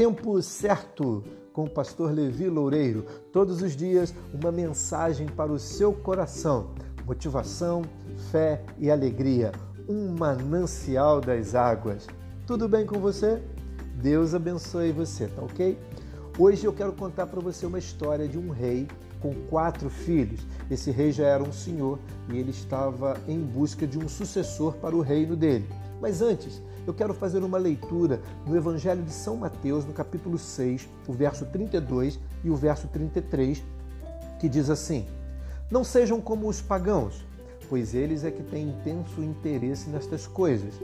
Tempo certo com o pastor Levi Loureiro. Todos os dias, uma mensagem para o seu coração: motivação, fé e alegria. Um manancial das águas. Tudo bem com você? Deus abençoe você, tá ok? Hoje eu quero contar para você uma história de um rei com quatro filhos. Esse rei já era um senhor e ele estava em busca de um sucessor para o reino dele. Mas antes, eu quero fazer uma leitura no Evangelho de São Mateus, no capítulo 6, o verso 32 e o verso 33, que diz assim: Não sejam como os pagãos, pois eles é que têm intenso interesse nestas coisas.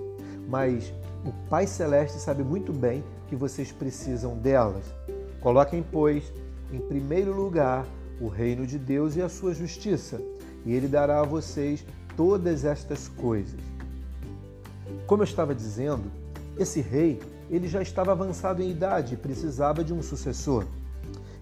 Mas o Pai Celeste sabe muito bem que vocês precisam delas. Coloquem, pois, em primeiro lugar o reino de Deus e a sua justiça, e ele dará a vocês todas estas coisas. Como eu estava dizendo, esse rei, ele já estava avançado em idade e precisava de um sucessor.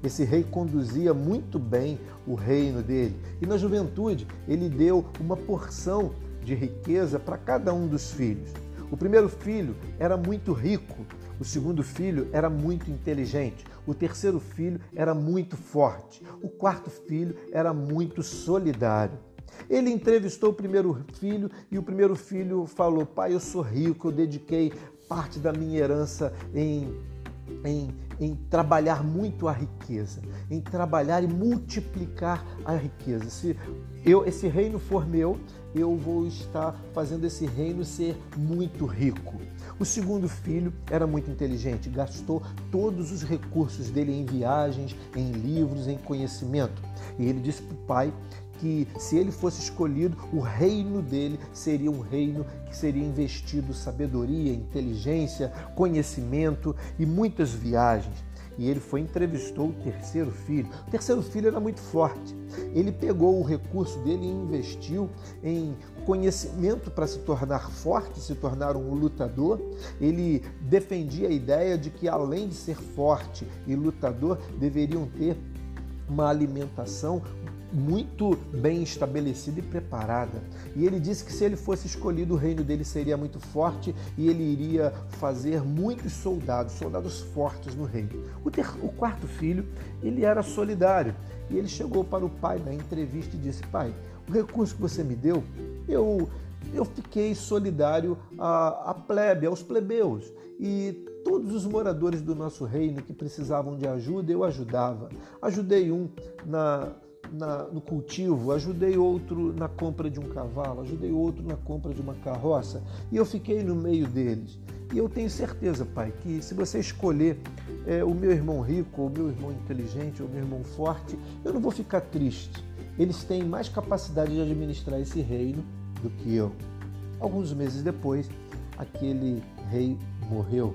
Esse rei conduzia muito bem o reino dele e na juventude ele deu uma porção de riqueza para cada um dos filhos. O primeiro filho era muito rico, o segundo filho era muito inteligente, o terceiro filho era muito forte, o quarto filho era muito solidário. Ele entrevistou o primeiro filho e o primeiro filho falou: Pai, eu sou rico, eu dediquei parte da minha herança em, em, em trabalhar muito a riqueza, em trabalhar e multiplicar a riqueza. Se eu, esse reino for meu, eu vou estar fazendo esse reino ser muito rico. O segundo filho era muito inteligente, gastou todos os recursos dele em viagens, em livros, em conhecimento. E ele disse para o pai que se ele fosse escolhido, o reino dele seria um reino que seria investido sabedoria, inteligência, conhecimento e muitas viagens. E ele foi entrevistou o terceiro filho. O terceiro filho era muito forte. Ele pegou o recurso dele e investiu em conhecimento para se tornar forte, se tornar um lutador. Ele defendia a ideia de que além de ser forte e lutador, deveriam ter uma alimentação muito bem estabelecida e preparada. E ele disse que se ele fosse escolhido, o reino dele seria muito forte e ele iria fazer muitos soldados, soldados fortes no reino. O, ter, o quarto filho, ele era solidário e ele chegou para o pai na entrevista e disse: Pai, o recurso que você me deu, eu, eu fiquei solidário à, à plebe, aos plebeus. E todos os moradores do nosso reino que precisavam de ajuda, eu ajudava. Ajudei um na, na, no cultivo, ajudei outro na compra de um cavalo, ajudei outro na compra de uma carroça e eu fiquei no meio deles. E eu tenho certeza, Pai, que se você escolher é, o meu irmão rico, o meu irmão inteligente, o meu irmão forte, eu não vou ficar triste. Eles têm mais capacidade de administrar esse reino do que eu. Alguns meses depois, aquele rei morreu.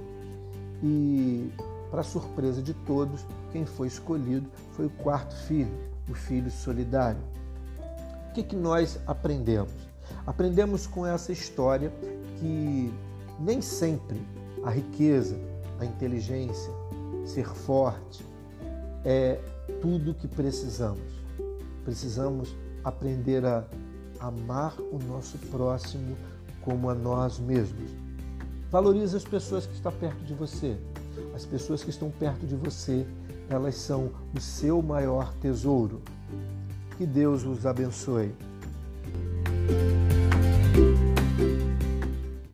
E, para surpresa de todos, quem foi escolhido foi o quarto filho, o filho solidário. O que, que nós aprendemos? Aprendemos com essa história que nem sempre a riqueza, a inteligência, ser forte é tudo que precisamos. Precisamos aprender a amar o nosso próximo como a nós mesmos. Valorize as pessoas que estão perto de você. As pessoas que estão perto de você elas são o seu maior tesouro. Que Deus os abençoe.